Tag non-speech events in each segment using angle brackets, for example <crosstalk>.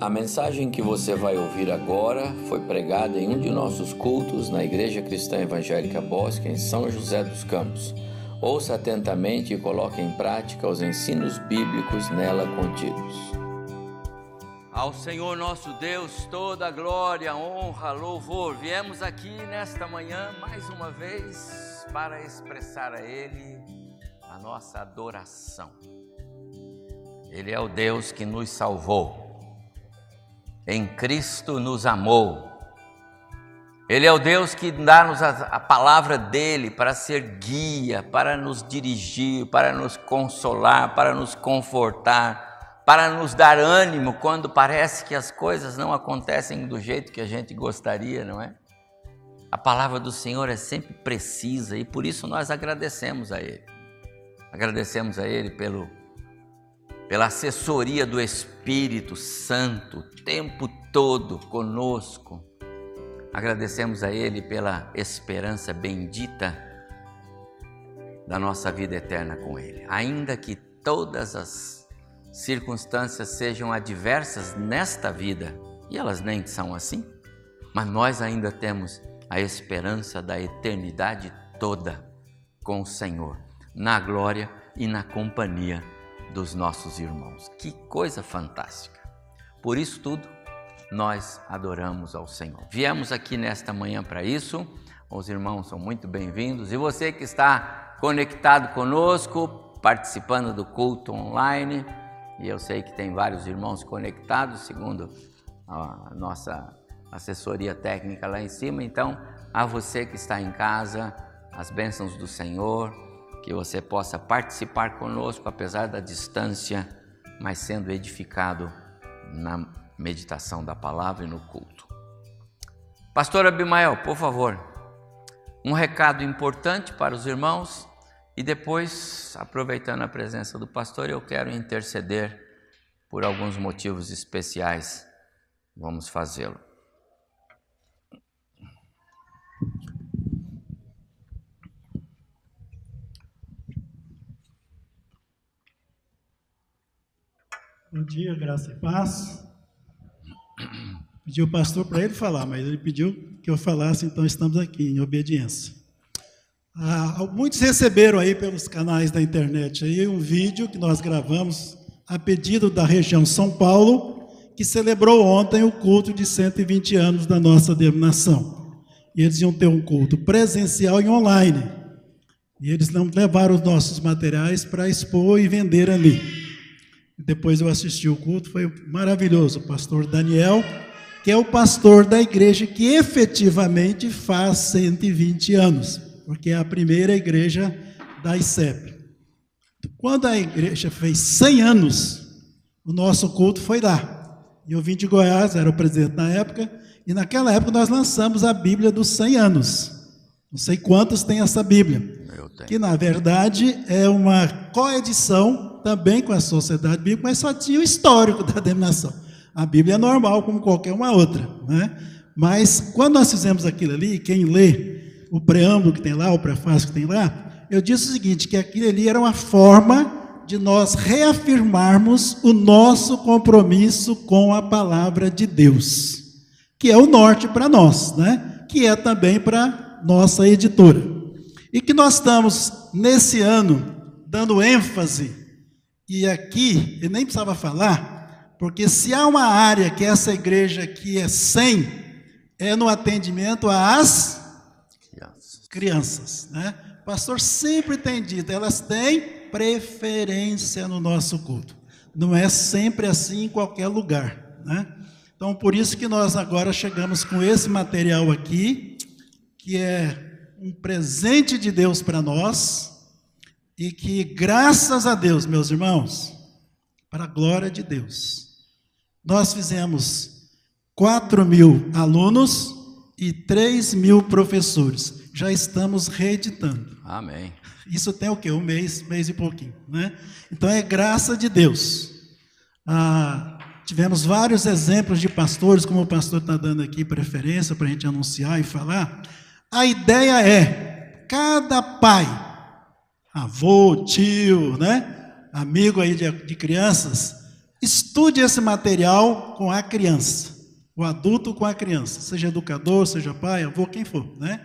A mensagem que você vai ouvir agora foi pregada em um de nossos cultos na Igreja Cristã Evangélica Bosque, em São José dos Campos. Ouça atentamente e coloque em prática os ensinos bíblicos nela contidos. Ao Senhor nosso Deus, toda glória, honra, louvor. Viemos aqui nesta manhã mais uma vez para expressar a Ele a nossa adoração. Ele é o Deus que nos salvou em Cristo nos amou. Ele é o Deus que dá-nos a, a, palavra dele para ser guia, para nos dirigir, para nos consolar, para nos confortar, para nos dar ânimo quando parece que as coisas não acontecem do jeito que a gente gostaria, não é? A palavra do Senhor é sempre precisa e por isso nós agradecemos a Ele. Agradecemos a Ele pelo pela assessoria do Espírito Santo, o tempo todo conosco. Agradecemos a Ele pela esperança bendita da nossa vida eterna com Ele. Ainda que todas as circunstâncias sejam adversas nesta vida, e elas nem são assim, mas nós ainda temos a esperança da eternidade toda com o Senhor, na glória e na companhia dos nossos irmãos. Que coisa fantástica! Por isso tudo, nós adoramos ao Senhor. Viemos aqui nesta manhã para isso. Os irmãos são muito bem-vindos e você que está conectado conosco, participando do culto online, e eu sei que tem vários irmãos conectados, segundo a nossa assessoria técnica lá em cima. Então, a você que está em casa, as bênçãos do Senhor, que você possa participar conosco, apesar da distância, mas sendo edificado na meditação da palavra e no culto. Pastor Abimael, por favor, um recado importante para os irmãos e depois, aproveitando a presença do pastor, eu quero interceder por alguns motivos especiais. Vamos fazê-lo. Bom dia, graça e paz. Pedi o pastor para ele falar, mas ele pediu que eu falasse, então estamos aqui em obediência. Ah, muitos receberam aí pelos canais da internet aí um vídeo que nós gravamos a pedido da região São Paulo, que celebrou ontem o culto de 120 anos da nossa denominação. E eles iam ter um culto presencial e online. E eles não levaram os nossos materiais para expor e vender ali. Depois eu assisti o culto, foi maravilhoso. O pastor Daniel, que é o pastor da igreja que efetivamente faz 120 anos, porque é a primeira igreja da ICEP. Quando a igreja fez 100 anos, o nosso culto foi lá. Eu vim de Goiás, era o presidente na época, e naquela época nós lançamos a Bíblia dos 100 anos. Não sei quantos tem essa Bíblia. Que na verdade é uma coedição também com a sociedade bíblica, mas só tinha o histórico da denominação. A Bíblia é normal, como qualquer uma outra. Né? Mas quando nós fizemos aquilo ali, quem lê o preâmbulo que tem lá, o prefácio que tem lá, eu disse o seguinte: que aquilo ali era uma forma de nós reafirmarmos o nosso compromisso com a palavra de Deus, que é o norte para nós, né? que é também para nossa editora. E que nós estamos, nesse ano, dando ênfase e aqui, ele nem precisava falar, porque se há uma área que essa igreja aqui é sem, é no atendimento às crianças. crianças né? O pastor sempre tem dito, elas têm preferência no nosso culto. Não é sempre assim em qualquer lugar. Né? Então, por isso que nós agora chegamos com esse material aqui, que é um presente de Deus para nós, e que, graças a Deus, meus irmãos, para a glória de Deus, nós fizemos 4 mil alunos e 3 mil professores. Já estamos reeditando. Amém. Isso tem o quê? Um mês, mês e pouquinho. Né? Então é graça de Deus. Ah, tivemos vários exemplos de pastores, como o pastor está dando aqui preferência para a gente anunciar e falar. A ideia é: cada pai avô, tio, né? amigo aí de, de crianças, estude esse material com a criança, o adulto com a criança, seja educador, seja pai, avô, quem for, né?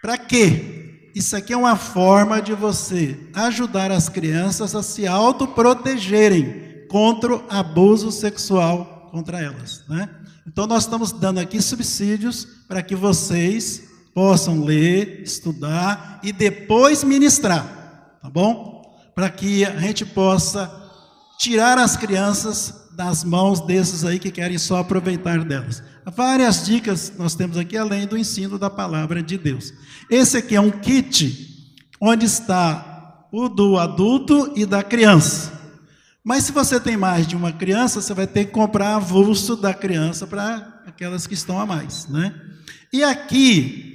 Para quê? Isso aqui é uma forma de você ajudar as crianças a se autoprotegerem contra o abuso sexual contra elas, né? Então nós estamos dando aqui subsídios para que vocês possam ler, estudar e depois ministrar, tá bom? Para que a gente possa tirar as crianças das mãos desses aí que querem só aproveitar delas. Várias dicas nós temos aqui, além do ensino da palavra de Deus. Esse aqui é um kit onde está o do adulto e da criança. Mas se você tem mais de uma criança, você vai ter que comprar avulso da criança para aquelas que estão a mais, né? E aqui,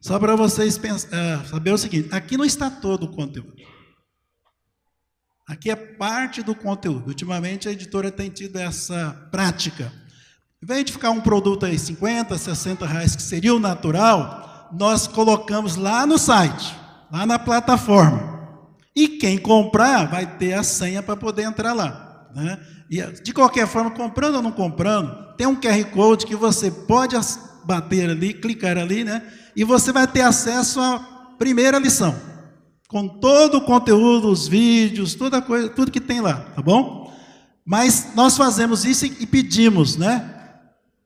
só para vocês pensar, uh, saber o seguinte: aqui não está todo o conteúdo. Aqui é parte do conteúdo. Ultimamente a editora tem tido essa prática. Em vez de ficar um produto aí 50, 60 reais, que seria o natural, nós colocamos lá no site, lá na plataforma. E quem comprar vai ter a senha para poder entrar lá. Né? E, de qualquer forma, comprando ou não comprando, tem um QR Code que você pode bater ali, clicar ali, né? E você vai ter acesso à primeira lição com todo o conteúdo, os vídeos, toda coisa, tudo que tem lá, tá bom? Mas nós fazemos isso e pedimos, né?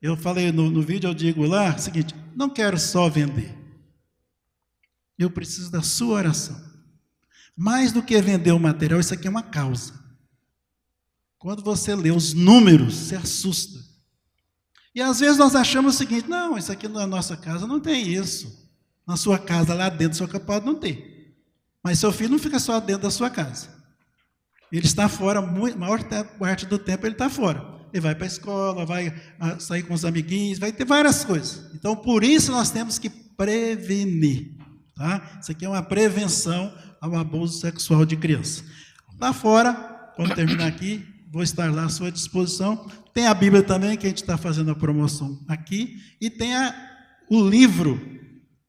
Eu falei no, no vídeo, eu digo lá, seguinte: não quero só vender. Eu preciso da sua oração. Mais do que vender o material, isso aqui é uma causa. Quando você lê os números, se assusta. E às vezes nós achamos o seguinte: não, isso aqui na nossa casa não tem isso. Na sua casa, lá dentro, sua pode não ter. Mas seu filho não fica só dentro da sua casa. Ele está fora, a maior parte do tempo ele está fora. Ele vai para a escola, vai ah, sair com os amiguinhos, vai ter várias coisas. Então, por isso nós temos que prevenir. Tá? Isso aqui é uma prevenção ao abuso sexual de criança. Lá fora, quando terminar aqui, vou estar lá à sua disposição. Tem a Bíblia também, que a gente está fazendo a promoção aqui. E tem a, o livro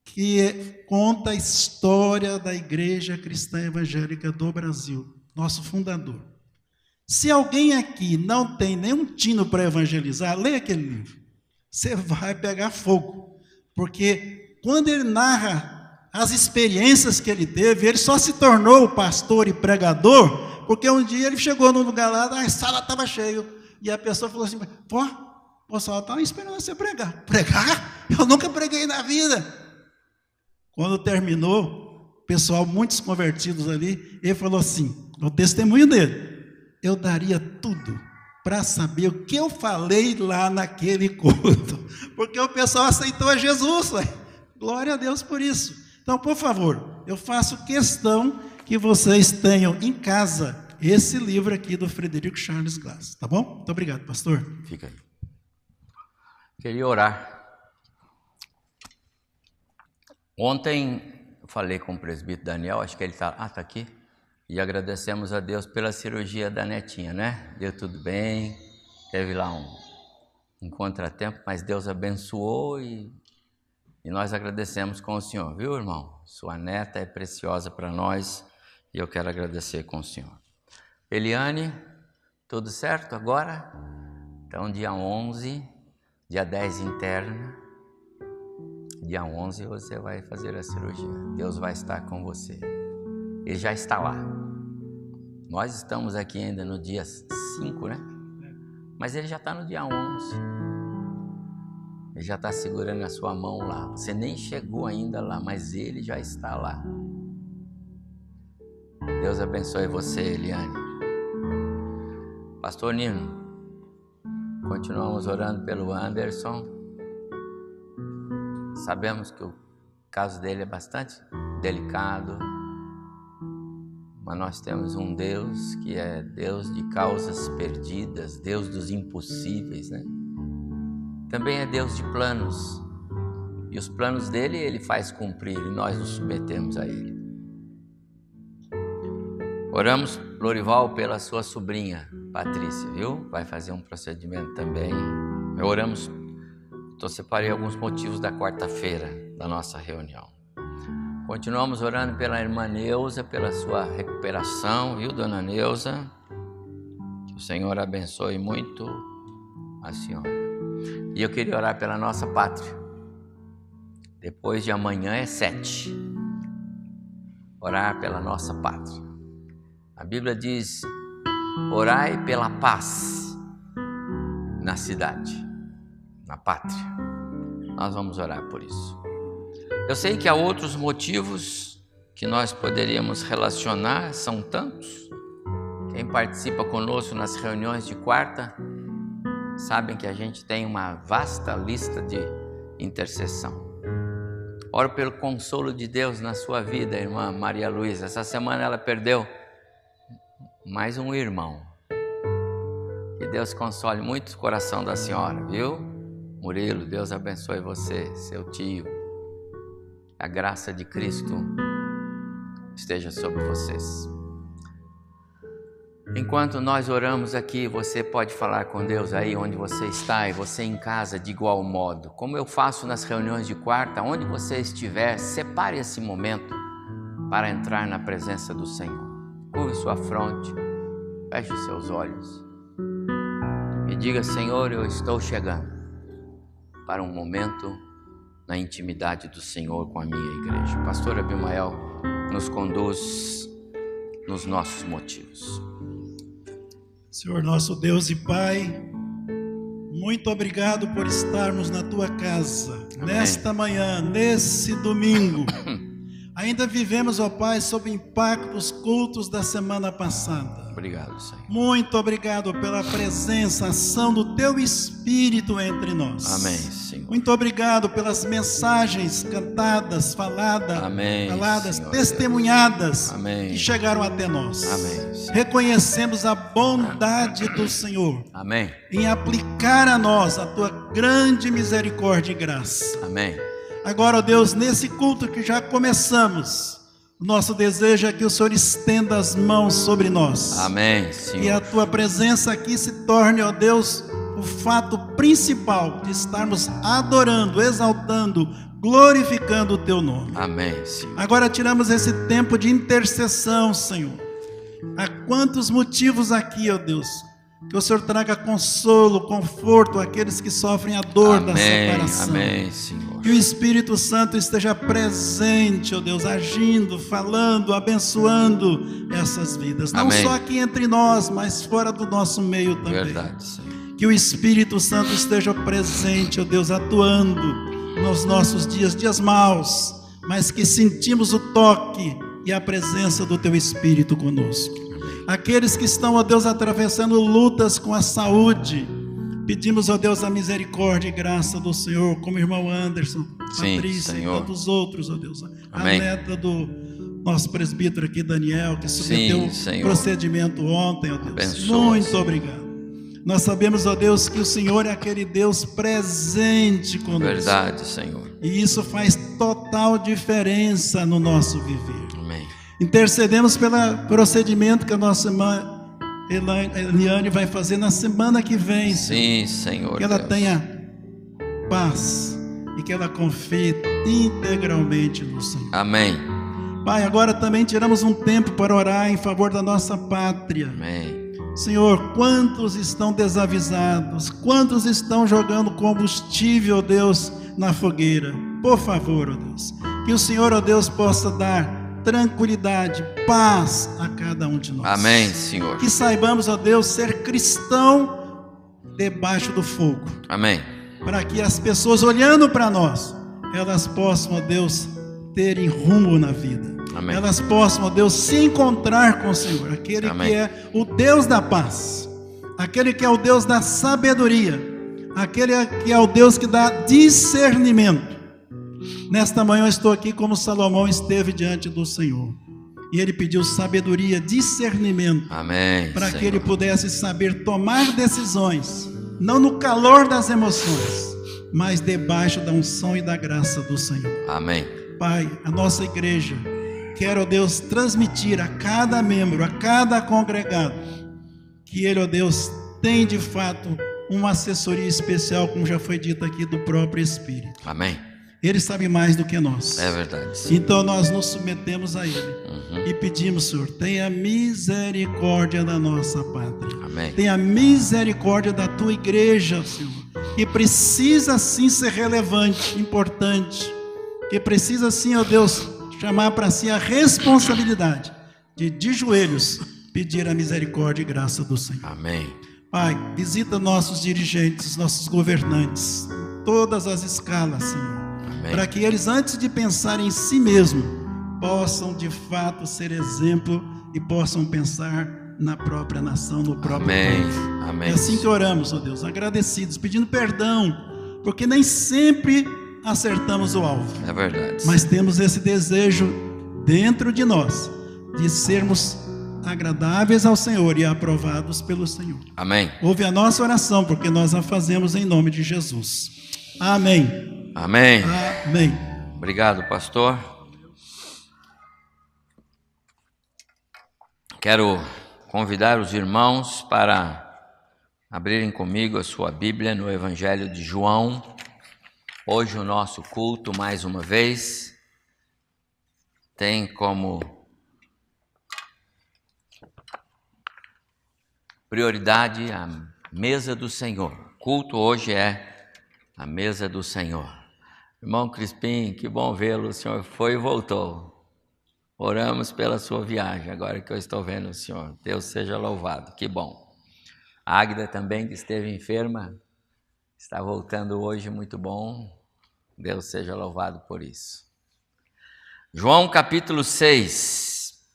que conta a história da Igreja Cristã Evangélica do Brasil, nosso fundador. Se alguém aqui não tem nenhum tino para evangelizar, leia aquele livro. Você vai pegar fogo. Porque quando ele narra as experiências que ele teve, ele só se tornou pastor e pregador, porque um dia ele chegou num lugar lá, a sala estava cheia, e a pessoa falou assim: pô, o pessoal estava esperando você pregar. Pregar? Eu nunca preguei na vida. Quando terminou, pessoal, muitos convertidos ali, ele falou assim: o testemunho dele, eu daria tudo para saber o que eu falei lá naquele culto, <laughs> porque o pessoal aceitou a Jesus, glória a Deus por isso. Então, por favor, eu faço questão que vocês tenham em casa esse livro aqui do Frederico Charles Glass, tá bom? Muito obrigado, pastor. Fica aí. Queria orar Ontem falei com o presbítero Daniel, acho que ele está. Ah, está aqui. E agradecemos a Deus pela cirurgia da netinha, né? Deu tudo bem, teve lá um, um contratempo, mas Deus abençoou e, e nós agradecemos com o Senhor, viu, irmão? Sua neta é preciosa para nós e eu quero agradecer com o Senhor. Eliane, tudo certo agora? Então, dia 11, dia 10 interna Dia 11 você vai fazer a cirurgia. Deus vai estar com você. Ele já está lá. Nós estamos aqui ainda no dia 5, né? Mas ele já está no dia 11. Ele já está segurando a sua mão lá. Você nem chegou ainda lá, mas ele já está lá. Deus abençoe você, Eliane. Pastor Nino, continuamos orando pelo Anderson. Sabemos que o caso dele é bastante delicado, mas nós temos um Deus que é Deus de causas perdidas, Deus dos impossíveis, né? Também é Deus de planos. E os planos dele ele faz cumprir e nós nos submetemos a ele. Oramos, Lorival, pela sua sobrinha, Patrícia, viu? Vai fazer um procedimento também. Oramos então, separei alguns motivos da quarta-feira da nossa reunião. Continuamos orando pela irmã Neuza, pela sua recuperação, viu, dona Neuza? Que o Senhor abençoe muito a senhora. E eu queria orar pela nossa pátria. Depois de amanhã é sete. Orar pela nossa pátria. A Bíblia diz: orai pela paz na cidade, na pátria. Nós vamos orar por isso. Eu sei que há outros motivos que nós poderíamos relacionar, são tantos. Quem participa conosco nas reuniões de quarta, sabem que a gente tem uma vasta lista de intercessão. Oro pelo consolo de Deus na sua vida, irmã Maria Luísa. Essa semana ela perdeu mais um irmão. Que Deus console muito o coração da senhora, viu? Murilo, Deus abençoe você, seu tio. A graça de Cristo esteja sobre vocês. Enquanto nós oramos aqui, você pode falar com Deus aí onde você está e você em casa de igual modo. Como eu faço nas reuniões de quarta, onde você estiver, separe esse momento para entrar na presença do Senhor. Curve sua fronte, feche seus olhos e diga: Senhor, eu estou chegando para um momento na intimidade do Senhor com a minha igreja. Pastor Abimael nos conduz nos nossos motivos. Senhor nosso Deus e Pai, muito obrigado por estarmos na tua casa Amém. nesta manhã, nesse domingo. <coughs> Ainda vivemos, ó Pai, sob o impacto dos cultos da semana passada. Obrigado, Senhor. Muito obrigado pela presença, ação do Teu Espírito entre nós. Amém, Senhor. Muito obrigado pelas mensagens cantadas, faladas, Amém, faladas, Senhor testemunhadas Amém. que chegaram até nós. Amém. Senhor. Reconhecemos a bondade do Senhor. Amém. Em aplicar a nós a Tua grande misericórdia e graça. Amém. Agora, ó Deus, nesse culto que já começamos, nosso desejo é que o Senhor estenda as mãos sobre nós. Amém, Senhor. E a tua presença aqui se torne, ó Deus, o fato principal de estarmos adorando, exaltando, glorificando o teu nome. Amém, Senhor. Agora tiramos esse tempo de intercessão, Senhor. Há quantos motivos aqui, ó Deus, que o Senhor traga consolo, conforto àqueles que sofrem a dor amém, da separação. Amém, Senhor. Que o Espírito Santo esteja presente, ó oh Deus, agindo, falando, abençoando essas vidas. Não amém. só aqui entre nós, mas fora do nosso meio também. Verdade, Senhor. Que o Espírito Santo esteja presente, ó oh Deus, atuando nos nossos dias, dias maus, mas que sentimos o toque e a presença do Teu Espírito conosco. Aqueles que estão, ó Deus, atravessando lutas com a saúde, pedimos, ó Deus, a misericórdia e graça do Senhor, como o irmão Anderson, Sim, Patrícia Senhor. e tantos outros, ó Deus. Amém. A neta do nosso presbítero aqui, Daniel, que submeteu Sim, o procedimento ontem, ó Deus. Abençoa, Muito Senhor. obrigado. Nós sabemos, ó Deus, que o Senhor é aquele Deus presente conosco. Verdade, Senhor. E isso faz total diferença no nosso viver. Intercedemos pelo procedimento que a nossa irmã Eliane vai fazer na semana que vem. Sim, Senhor. Que ela Deus. tenha paz e que ela confie integralmente no Senhor. Amém. Pai, agora também tiramos um tempo para orar em favor da nossa pátria. Amém. Senhor, quantos estão desavisados? Quantos estão jogando combustível, ó Deus, na fogueira? Por favor, ó Deus, que o Senhor, ó Deus, possa dar tranquilidade, paz a cada um de nós. Amém, Senhor. Que saibamos, ó Deus, ser cristão debaixo do fogo, Amém. para que as pessoas olhando para nós, elas possam, ó Deus, terem rumo na vida. Amém. Elas possam, ó Deus, se encontrar com o Senhor, aquele Amém. que é o Deus da paz, aquele que é o Deus da sabedoria, aquele que é o Deus que dá discernimento. Nesta manhã eu estou aqui como Salomão esteve diante do Senhor. E ele pediu sabedoria, discernimento, Amém. para que ele pudesse saber tomar decisões, não no calor das emoções, mas debaixo da unção e da graça do Senhor. Amém. Pai, a nossa igreja quer, ó Deus, transmitir a cada membro, a cada congregado, que ele, ó Deus, tem de fato uma assessoria especial, como já foi dito aqui, do próprio Espírito. Amém. Ele sabe mais do que nós. É verdade. sim. Então nós nos submetemos a Ele Uhum. e pedimos, Senhor, tenha misericórdia da nossa pátria. Amém. Tenha misericórdia da tua igreja, Senhor, que precisa sim ser relevante, importante, que precisa sim, ó Deus, chamar para si a responsabilidade de de joelhos pedir a misericórdia e graça do Senhor. Amém. Pai, visita nossos dirigentes, nossos governantes, todas as escalas, Senhor. Para que eles, antes de pensar em si mesmo, possam de fato ser exemplo e possam pensar na própria nação, no próprio Amém. povo. Amém. É assim que oramos, ó Deus, agradecidos, pedindo perdão, porque nem sempre acertamos o alvo, É verdade. mas temos esse desejo dentro de nós de sermos agradáveis ao Senhor e aprovados pelo Senhor. Amém. Ouve a nossa oração, porque nós a fazemos em nome de Jesus. Amém. Amém. Amém. Obrigado, pastor. Quero convidar os irmãos para abrirem comigo a sua Bíblia no Evangelho de João. Hoje o nosso culto, mais uma vez, tem como prioridade a mesa do Senhor. O culto hoje é a mesa do Senhor. Irmão Crispim, que bom vê-lo. O senhor foi e voltou. Oramos pela sua viagem, agora que eu estou vendo o senhor. Deus seja louvado, que bom. A Águida também, que esteve enferma, está voltando hoje, muito bom. Deus seja louvado por isso. João capítulo 6.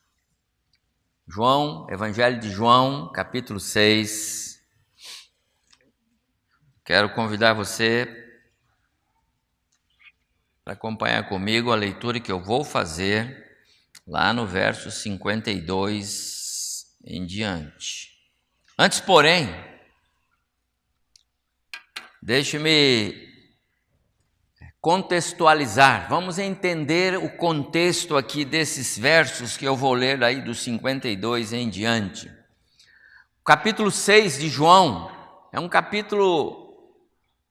João, Evangelho de João, capítulo 6. Quero convidar você para acompanhar comigo a leitura que eu vou fazer lá no verso 52 em diante. Antes, porém, deixe-me contextualizar. Vamos entender o contexto aqui desses versos que eu vou ler aí do 52 em diante. O capítulo 6 de João é um capítulo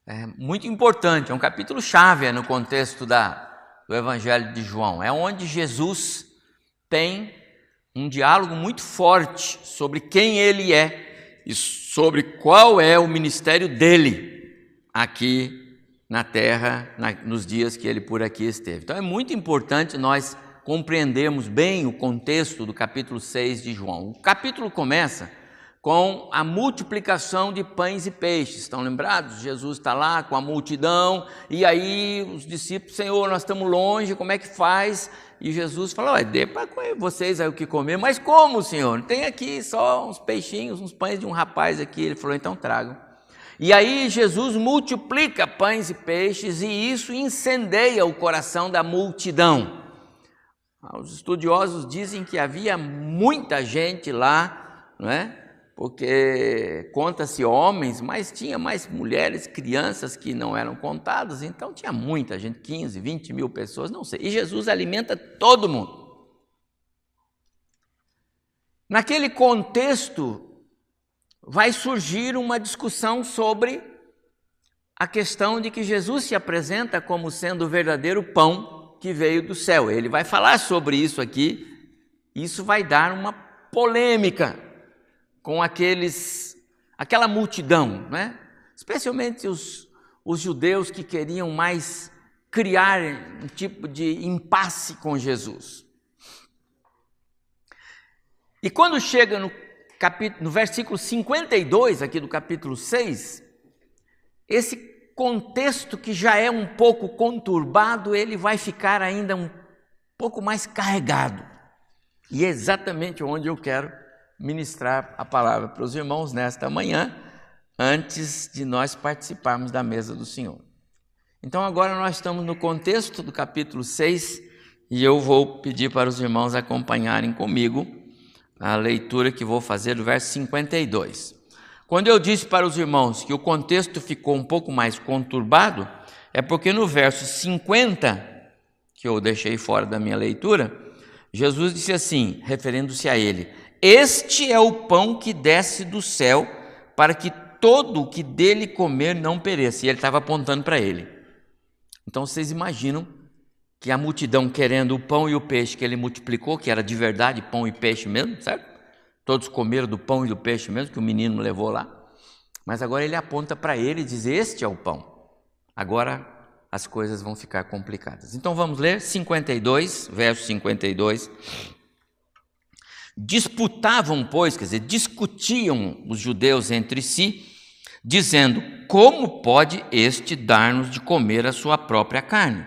é, muito importante, é um capítulo chave no contexto da, do Evangelho de João. É onde Jesus tem um diálogo muito forte sobre quem ele é e sobre qual é o ministério dele aqui na terra, na, nos dias que ele por aqui esteve. Então é muito importante nós compreendermos bem o contexto do capítulo 6 de João. O capítulo começa com a multiplicação de pães e peixes. Estão lembrados? Jesus está lá com a multidão, e aí os discípulos, Senhor, nós estamos longe, como é que faz? E Jesus falou: Olha, dê para vocês aí o que comer, mas como, Senhor? Tem aqui só uns peixinhos, uns pães de um rapaz aqui. Ele falou: Então tragam. E aí Jesus multiplica pães e peixes, e isso incendeia o coração da multidão. Os estudiosos dizem que havia muita gente lá, não é? Porque conta-se homens, mas tinha mais mulheres, crianças que não eram contadas, então tinha muita gente, 15, 20 mil pessoas, não sei. E Jesus alimenta todo mundo. Naquele contexto, vai surgir uma discussão sobre a questão de que Jesus se apresenta como sendo o verdadeiro pão que veio do céu. Ele vai falar sobre isso aqui, isso vai dar uma polêmica com aqueles, aquela multidão, né? especialmente os, os judeus que queriam mais criar um tipo de impasse com Jesus. E quando chega no, capítulo, no versículo 52 aqui do capítulo 6, esse contexto que já é um pouco conturbado, ele vai ficar ainda um pouco mais carregado. E é exatamente onde eu quero ministrar a palavra para os irmãos nesta manhã, antes de nós participarmos da mesa do Senhor. Então, agora nós estamos no contexto do capítulo 6 e eu vou pedir para os irmãos acompanharem comigo a leitura que vou fazer do verso 52. Quando eu disse para os irmãos que o contexto ficou um pouco mais conturbado, é porque no verso 50, que eu deixei fora da minha leitura, Jesus disse assim, referindo-se a ele: Este é o pão que desce do céu, para que todo o que dele comer não pereça. E ele estava apontando para ele. Então vocês imaginam que a multidão querendo o pão e o peixe que ele multiplicou, que era de verdade pão e peixe mesmo, certo? Todos comeram do pão e do peixe mesmo que o menino levou lá. Mas agora ele aponta para ele e diz: Este é o pão. Agora as coisas vão ficar complicadas. Então vamos ler 52, verso 52. Disputavam, pois, quer dizer, discutiam os judeus entre si, dizendo: Como pode este dar-nos de comer a sua própria carne?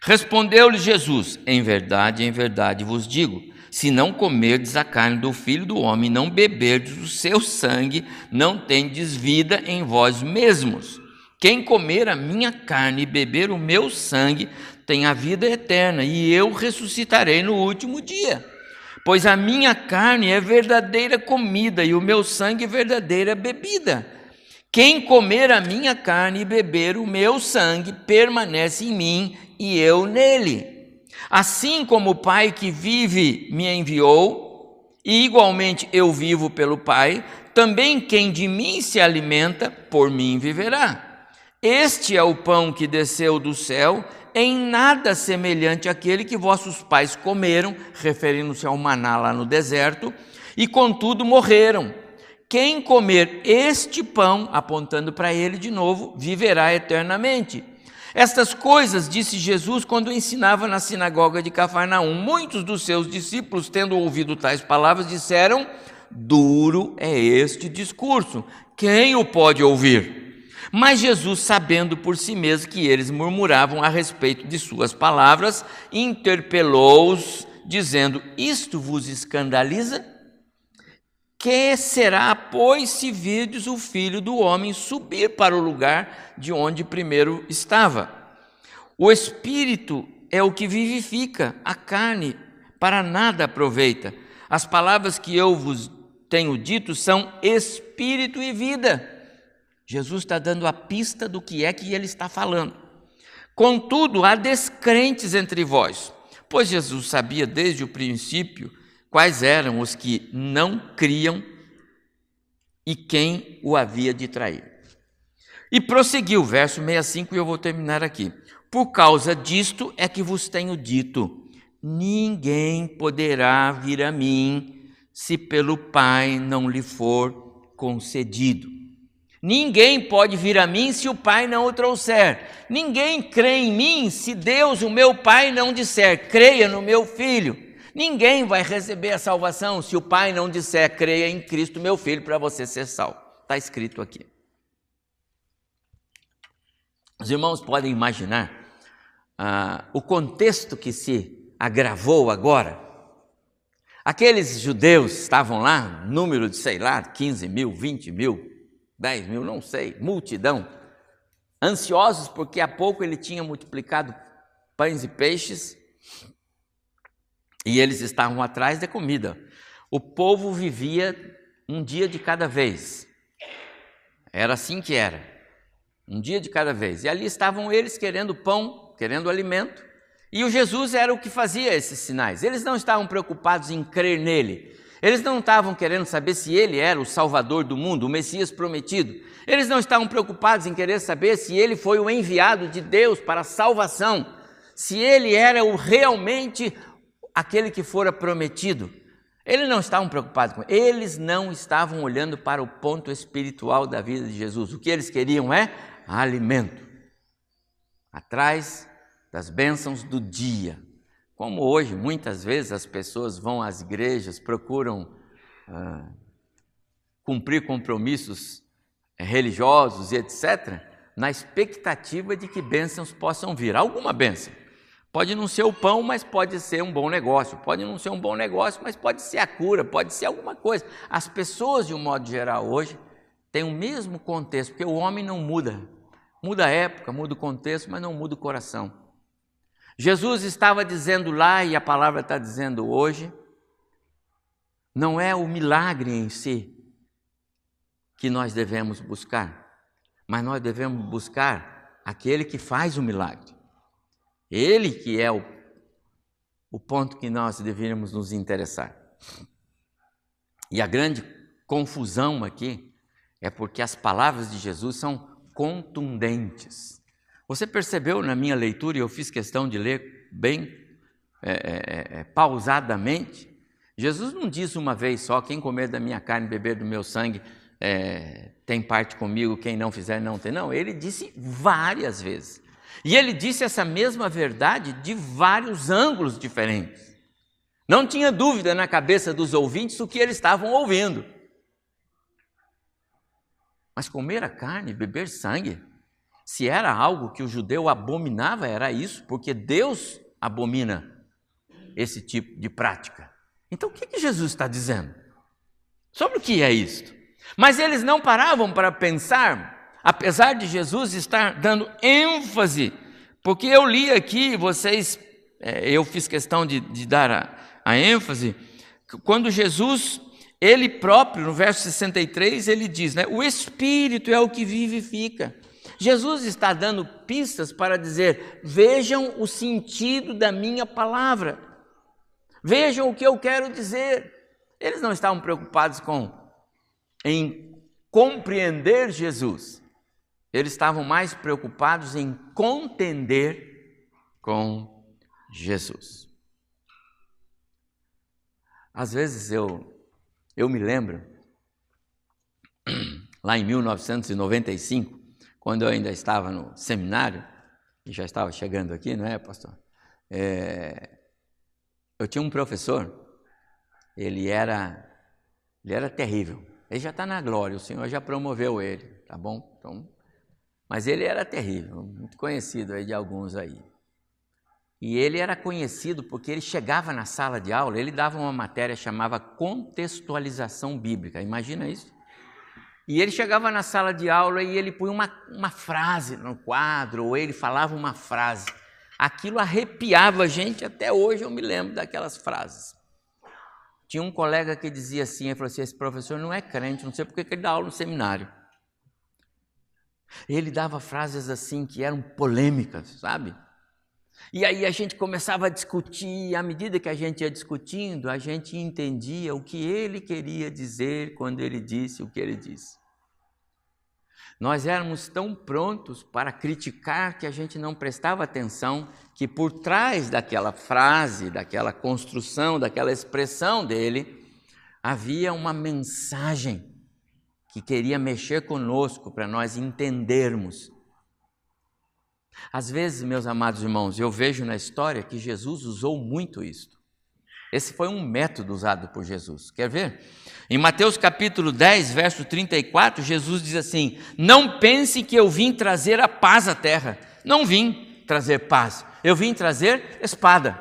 Respondeu-lhe Jesus: Em verdade, em verdade vos digo: se não comerdes a carne do filho do homem, não beberdes o seu sangue, não tendes vida em vós mesmos. Quem comer a minha carne e beber o meu sangue tem a vida eterna, e eu ressuscitarei no último dia. Pois a minha carne é verdadeira comida e o meu sangue verdadeira bebida. Quem comer a minha carne e beber o meu sangue permanece em mim e eu nele. Assim como o Pai que vive me enviou, e igualmente eu vivo pelo Pai, também quem de mim se alimenta, por mim viverá. Este é o pão que desceu do céu, em nada semelhante àquele que vossos pais comeram, referindo-se ao maná lá no deserto, e contudo morreram. Quem comer este pão, apontando para ele de novo, viverá eternamente. Estas coisas disse Jesus quando ensinava na sinagoga de Cafarnaum. Muitos dos seus discípulos, tendo ouvido tais palavras, disseram: Duro é este discurso, quem o pode ouvir? Mas Jesus, sabendo por si mesmo que eles murmuravam a respeito de suas palavras, interpelou-os, dizendo: Isto vos escandaliza? Que será, pois, se virdes o filho do homem subir para o lugar de onde primeiro estava? O espírito é o que vivifica, a carne para nada aproveita. As palavras que eu vos tenho dito são espírito e vida. Jesus está dando a pista do que é que ele está falando. Contudo, há descrentes entre vós, pois Jesus sabia desde o princípio quais eram os que não criam e quem o havia de trair. E prosseguiu, verso 65, e eu vou terminar aqui. Por causa disto é que vos tenho dito: ninguém poderá vir a mim se pelo Pai não lhe for concedido. Ninguém pode vir a mim se o Pai não o trouxer. Ninguém crê em mim se Deus, o meu Pai, não disser, creia no meu Filho. Ninguém vai receber a salvação se o Pai não disser, creia em Cristo, meu Filho, para você ser salvo. Está escrito aqui. Os irmãos podem imaginar ah, o contexto que se agravou agora. Aqueles judeus estavam lá, número de, sei lá, 15 mil, 20 mil, 10 mil, não sei, multidão, ansiosos porque há pouco ele tinha multiplicado pães e peixes e eles estavam atrás da comida. O povo vivia um dia de cada vez. Era assim que era. Um dia de cada vez. E ali estavam eles querendo pão, querendo alimento. E o Jesus era o que fazia esses sinais. Eles não estavam preocupados em crer nele. Eles não estavam querendo saber se ele era o Salvador do mundo, o Messias prometido. Eles não estavam preocupados em querer saber se ele foi o enviado de Deus para a salvação, se ele era o realmente aquele que fora prometido. Eles não estavam preocupados com eles não estavam olhando para o ponto espiritual da vida de Jesus. O que eles queriam é alimento. Atrás das bênçãos do dia, como hoje, muitas vezes as pessoas vão às igrejas, procuram ah, cumprir compromissos religiosos e etc., na expectativa de que bênçãos possam vir. Alguma bênção. Pode não ser o pão, mas pode ser um bom negócio. Pode não ser um bom negócio, mas pode ser a cura, pode ser alguma coisa. As pessoas, de um modo geral, hoje, têm o mesmo contexto, porque o homem não muda. Muda a época, muda o contexto, mas não muda o coração. Jesus estava dizendo lá, e a palavra está dizendo hoje, não é o milagre em si que nós devemos buscar, mas nós devemos buscar aquele que faz o milagre. Ele que é o, o ponto que nós deveríamos nos interessar. E a grande confusão aqui é porque as palavras de Jesus são contundentes. Você percebeu na minha leitura, e eu fiz questão de ler bem é, é, é, pausadamente, Jesus não diz uma vez só: quem comer da minha carne beber do meu sangue é, tem parte comigo, quem não fizer não tem. Não, ele disse várias vezes. E ele disse essa mesma verdade de vários ângulos diferentes. Não tinha dúvida na cabeça dos ouvintes o que eles estavam ouvindo. Mas comer a carne, beber sangue, se era algo que o judeu abominava, era isso, porque Deus abomina esse tipo de prática. Então o que, que Jesus está dizendo? Sobre o que é isto? Mas eles não paravam para pensar, apesar de Jesus estar dando ênfase, porque eu li aqui, vocês, é, eu fiz questão de, de dar a, a ênfase, quando Jesus, ele próprio, no verso 63, ele diz, né, o Espírito é o que vivifica. Jesus está dando pistas para dizer: vejam o sentido da minha palavra. Vejam o que eu quero dizer. Eles não estavam preocupados com em compreender Jesus. Eles estavam mais preocupados em contender com Jesus. Às vezes eu eu me lembro <clears throat> lá em 1995, quando eu ainda estava no seminário, e já estava chegando aqui, não é, pastor? É, eu tinha um professor, ele era, ele era terrível. Ele já está na glória, o Senhor já promoveu ele, tá bom? Então, mas ele era terrível, muito conhecido aí de alguns aí. E ele era conhecido porque ele chegava na sala de aula, ele dava uma matéria chamava contextualização bíblica. Imagina isso? E ele chegava na sala de aula e ele punha uma, uma frase no quadro, ou ele falava uma frase. Aquilo arrepiava a gente, até hoje eu me lembro daquelas frases. Tinha um colega que dizia assim, ele falou assim, esse professor não é crente, não sei porque ele dá aula no seminário. Ele dava frases assim que eram polêmicas, sabe? E aí a gente começava a discutir, e à medida que a gente ia discutindo, a gente entendia o que ele queria dizer quando ele disse o que ele disse. Nós éramos tão prontos para criticar que a gente não prestava atenção que por trás daquela frase, daquela construção, daquela expressão dele, havia uma mensagem que queria mexer conosco para nós entendermos. Às vezes, meus amados irmãos, eu vejo na história que Jesus usou muito isto. Esse foi um método usado por Jesus. Quer ver? Em Mateus capítulo 10, verso 34, Jesus diz assim: Não pense que eu vim trazer a paz à terra. Não vim trazer paz, eu vim trazer espada.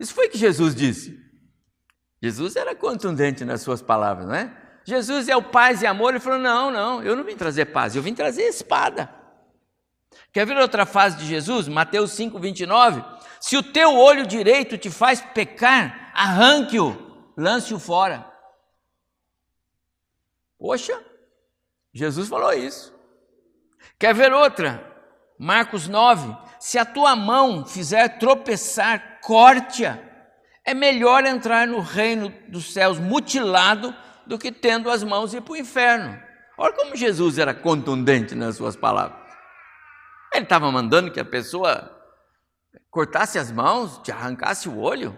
Isso foi o que Jesus disse. Jesus era contundente nas suas palavras, não é? Jesus é o paz e amor, ele falou: Não, não, eu não vim trazer paz, eu vim trazer espada. Quer ver outra fase de Jesus? Mateus 5, 29. Se o teu olho direito te faz pecar, arranque-o, lance-o fora. Poxa, Jesus falou isso. Quer ver outra? Marcos 9: Se a tua mão fizer tropeçar, corte-a. É melhor entrar no reino dos céus mutilado do que tendo as mãos ir para o inferno. Olha como Jesus era contundente nas suas palavras. Ele estava mandando que a pessoa cortasse as mãos, te arrancasse o olho.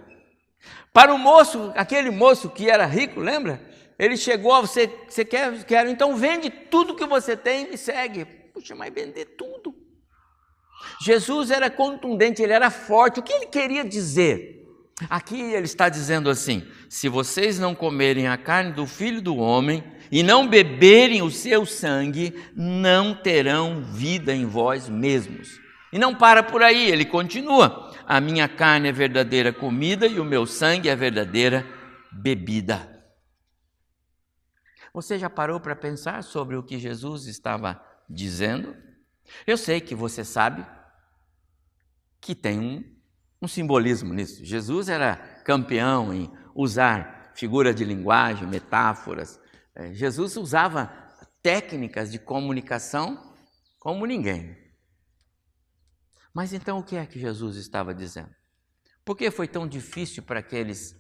Para o moço, aquele moço que era rico, lembra? Ele chegou, você, você quer, quer, então vende tudo que você tem e me segue. Puxa, mas vender tudo. Jesus era contundente, ele era forte. O que ele queria dizer? Aqui ele está dizendo assim: se vocês não comerem a carne do filho do homem e não beberem o seu sangue, não terão vida em vós mesmos. E não para por aí, ele continua: a minha carne é verdadeira comida e o meu sangue é verdadeira bebida. Você já parou para pensar sobre o que Jesus estava dizendo? Eu sei que você sabe que tem um, um simbolismo nisso. Jesus era campeão em usar figura de linguagem, metáforas. É, Jesus usava técnicas de comunicação como ninguém. Mas então o que é que Jesus estava dizendo? Por que foi tão difícil para aqueles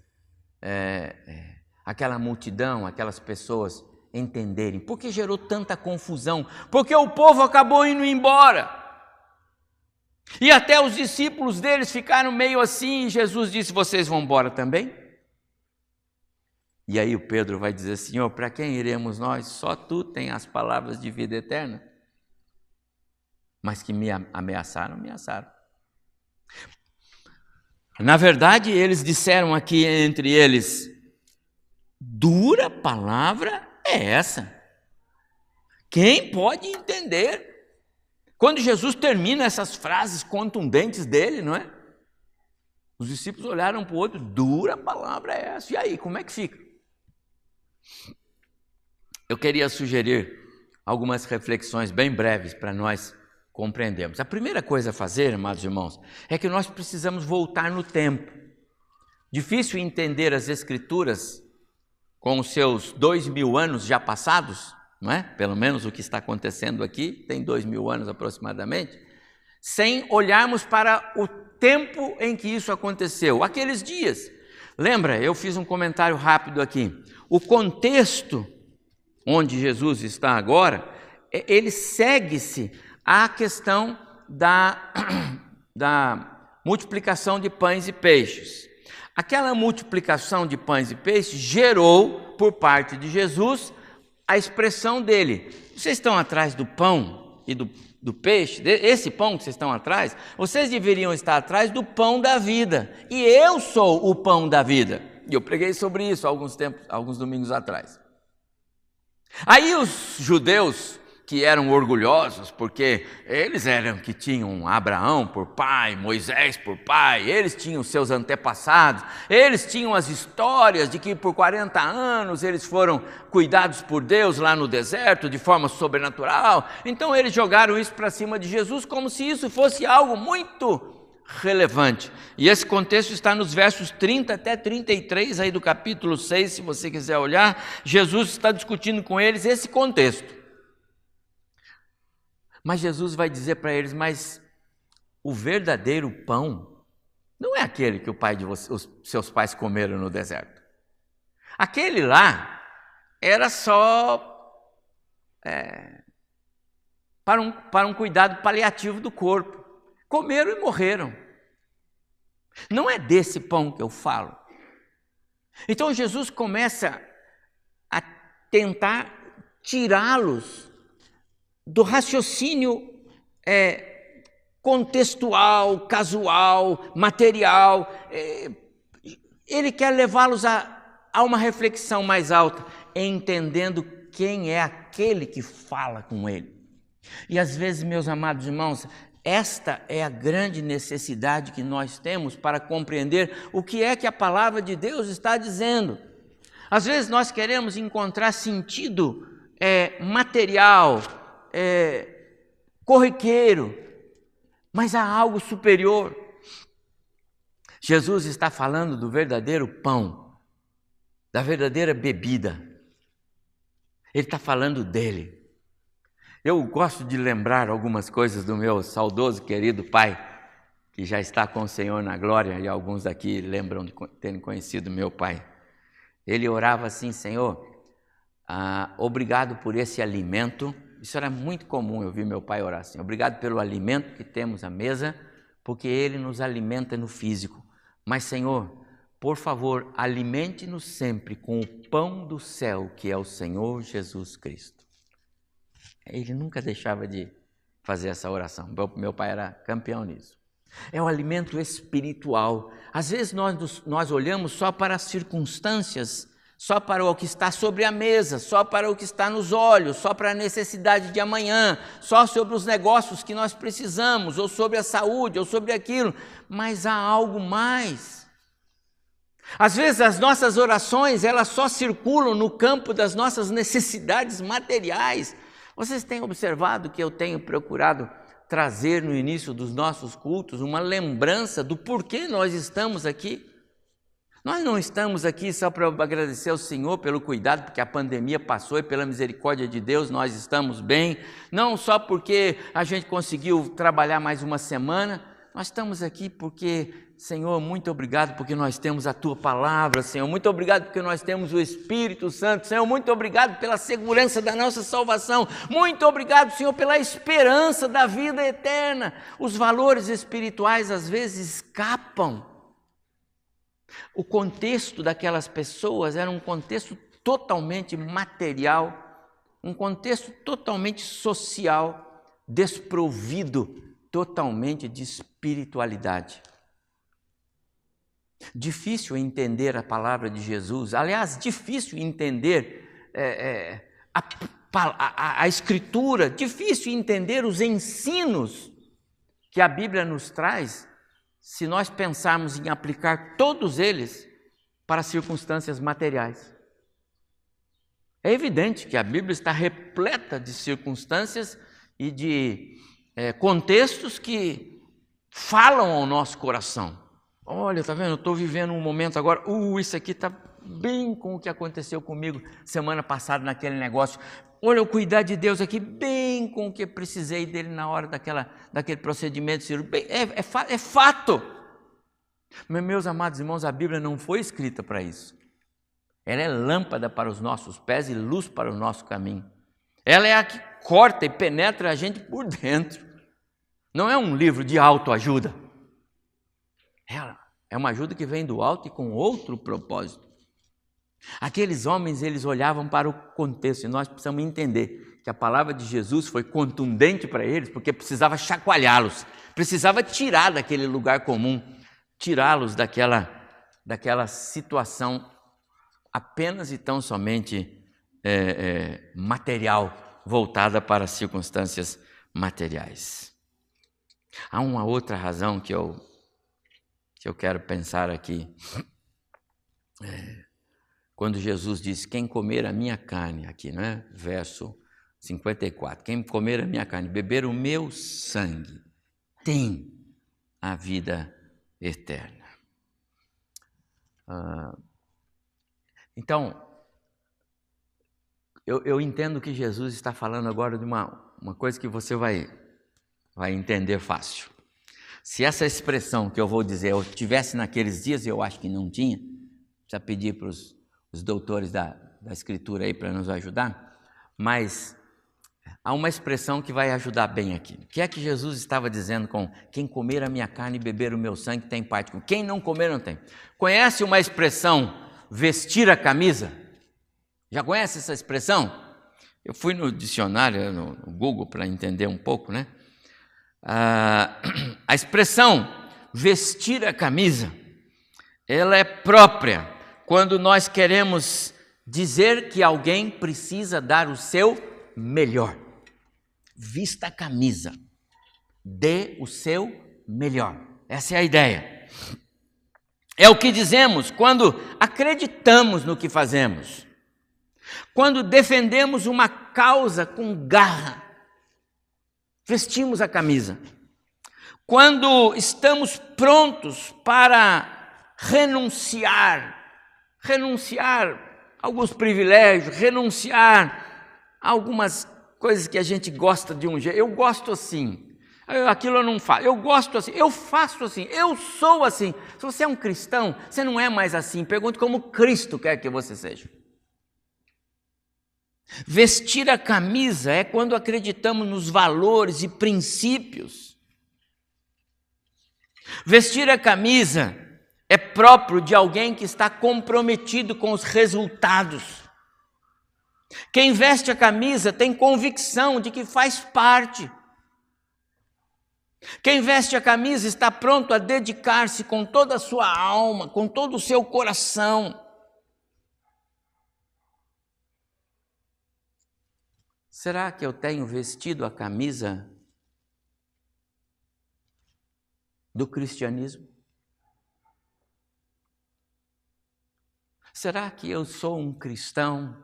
é, é, aquela multidão, aquelas pessoas entenderem. Por que gerou tanta confusão? Porque o povo acabou indo embora. E até os discípulos deles ficaram meio assim, e Jesus disse: Vocês vão embora também? E aí o Pedro vai dizer: Senhor, para quem iremos nós? Só tu tem as palavras de vida eterna. Mas que me ameaçaram, ameaçaram. Na verdade, eles disseram aqui entre eles: dura palavra é essa? Quem pode entender? Quando Jesus termina essas frases contundentes dele, não é? Os discípulos olharam para o outro, dura palavra é essa. E aí, como é que fica? Eu queria sugerir algumas reflexões bem breves para nós compreendermos. A primeira coisa a fazer, amados irmãos, é que nós precisamos voltar no tempo. Difícil entender as Escrituras com os seus dois mil anos já passados, não é? Pelo menos o que está acontecendo aqui tem dois mil anos aproximadamente, sem olharmos para o tempo em que isso aconteceu, aqueles dias. Lembra? Eu fiz um comentário rápido aqui. O contexto onde Jesus está agora, é, ele segue-se à questão da, <clears throat> da multiplicação de pães e peixes. Aquela multiplicação de pães e peixes gerou, por parte de Jesus, a expressão dele. Vocês estão atrás do pão e do, do peixe, esse pão que vocês estão atrás, vocês deveriam estar atrás do pão da vida. E eu sou o pão da vida. E eu preguei sobre isso alguns tempos, alguns domingos atrás. Aí os judeus que eram orgulhosos, porque eles eram que tinham Abraão por pai, Moisés por pai, eles tinham seus antepassados, eles tinham as histórias de que por 40 anos eles foram cuidados por Deus lá no deserto de forma sobrenatural. Então eles jogaram isso para cima de Jesus como se isso fosse algo muito relevante. E esse contexto está nos versos 30 até 33 aí do capítulo 6, se você quiser olhar, Jesus está discutindo com eles esse contexto. Mas Jesus vai dizer para eles: Mas o verdadeiro pão não é aquele que o pai de os seus pais comeram no deserto. Aquele lá era só é, para, um, para um cuidado paliativo do corpo. Comeram e morreram. Não é desse pão que eu falo. Então Jesus começa a tentar tirá-los do raciocínio é, contextual, casual, material. É, ele quer levá-los a, a uma reflexão mais alta, entendendo quem é aquele que fala com ele. E às vezes, meus amados irmãos, esta é a grande necessidade que nós temos para compreender o que é que a palavra de Deus está dizendo. Às vezes nós queremos encontrar sentido é, material, é, corriqueiro, mas há algo superior. Jesus está falando do verdadeiro pão, da verdadeira bebida. Ele está falando dele. Eu gosto de lembrar algumas coisas do meu saudoso querido pai, que já está com o Senhor na glória, e alguns aqui lembram de terem conhecido meu pai. Ele orava assim: Senhor, ah, obrigado por esse alimento isso era muito comum, eu vi meu pai orar assim: obrigado pelo alimento que temos à mesa, porque ele nos alimenta no físico. Mas, Senhor, por favor, alimente-nos sempre com o pão do céu, que é o Senhor Jesus Cristo. Ele nunca deixava de fazer essa oração. Meu pai era campeão nisso. É o alimento espiritual. Às vezes nós, nós olhamos só para as circunstâncias só para o que está sobre a mesa, só para o que está nos olhos, só para a necessidade de amanhã, só sobre os negócios que nós precisamos, ou sobre a saúde, ou sobre aquilo, mas há algo mais. Às vezes as nossas orações, elas só circulam no campo das nossas necessidades materiais. Vocês têm observado que eu tenho procurado trazer no início dos nossos cultos uma lembrança do porquê nós estamos aqui? Nós não estamos aqui só para agradecer ao Senhor pelo cuidado, porque a pandemia passou e pela misericórdia de Deus nós estamos bem, não só porque a gente conseguiu trabalhar mais uma semana, nós estamos aqui porque, Senhor, muito obrigado porque nós temos a tua palavra, Senhor. Muito obrigado porque nós temos o Espírito Santo, Senhor. Muito obrigado pela segurança da nossa salvação. Muito obrigado, Senhor, pela esperança da vida eterna. Os valores espirituais às vezes escapam. O contexto daquelas pessoas era um contexto totalmente material um contexto totalmente social, desprovido totalmente de espiritualidade. Difícil entender a palavra de Jesus, aliás, difícil entender é, é, a, a, a Escritura, difícil entender os ensinos que a Bíblia nos traz, se nós pensarmos em aplicar todos eles para circunstâncias materiais. É evidente que a Bíblia está repleta de circunstâncias e de é, contextos que falam ao nosso coração. Olha, tá vendo? Eu estou vivendo um momento agora. Uh, isso aqui está bem com o que aconteceu comigo semana passada naquele negócio. Olha, o cuidar de Deus aqui, bem com o que precisei dele na hora daquela, daquele procedimento cirúrgico. É, é, é fato. Mas, meus amados irmãos, a Bíblia não foi escrita para isso. Ela é lâmpada para os nossos pés e luz para o nosso caminho. Ela é a que corta e penetra a gente por dentro. Não é um livro de autoajuda. Ela é uma ajuda que vem do alto e com outro propósito. Aqueles homens, eles olhavam para o contexto e nós precisamos entender que a palavra de Jesus foi contundente para eles porque precisava chacoalhá-los, precisava tirar daquele lugar comum, tirá-los daquela, daquela situação apenas e tão somente é, é, material, voltada para as circunstâncias materiais. Há uma outra razão que eu, que eu quero pensar aqui. É, quando Jesus disse: Quem comer a minha carne, aqui, não é? Verso 54. Quem comer a minha carne, beber o meu sangue, tem a vida eterna. Ah, então, eu, eu, entendo que Jesus está falando agora de uma, uma coisa que você vai, vai entender fácil. Se essa expressão que eu vou dizer eu tivesse naqueles dias, eu acho que não tinha, precisa pedir para os, os doutores da, da Escritura aí para nos ajudar, mas há uma expressão que vai ajudar bem aqui. O que é que Jesus estava dizendo com quem comer a minha carne e beber o meu sangue tem parte com quem não comer não tem? Conhece uma expressão vestir a camisa. Já conhece essa expressão? Eu fui no dicionário, no Google, para entender um pouco, né? Ah, <clears throat> a expressão vestir a camisa, ela é própria quando nós queremos dizer que alguém precisa dar o seu melhor. Vista a camisa, dê o seu melhor. Essa é a ideia. É o que dizemos quando acreditamos no que fazemos, quando defendemos uma causa com garra, vestimos a camisa, quando estamos prontos para renunciar, renunciar a alguns privilégios, renunciar a algumas coisas que a gente gosta de um jeito. Eu gosto assim, aquilo eu não faço, eu gosto assim, eu faço assim, eu sou assim. Se você é um cristão, você não é mais assim. Pergunte como Cristo quer que você seja. Vestir a camisa é quando acreditamos nos valores e princípios. Vestir a camisa é próprio de alguém que está comprometido com os resultados. Quem veste a camisa tem convicção de que faz parte quem veste a camisa está pronto a dedicar-se com toda a sua alma, com todo o seu coração. Será que eu tenho vestido a camisa do cristianismo? Será que eu sou um cristão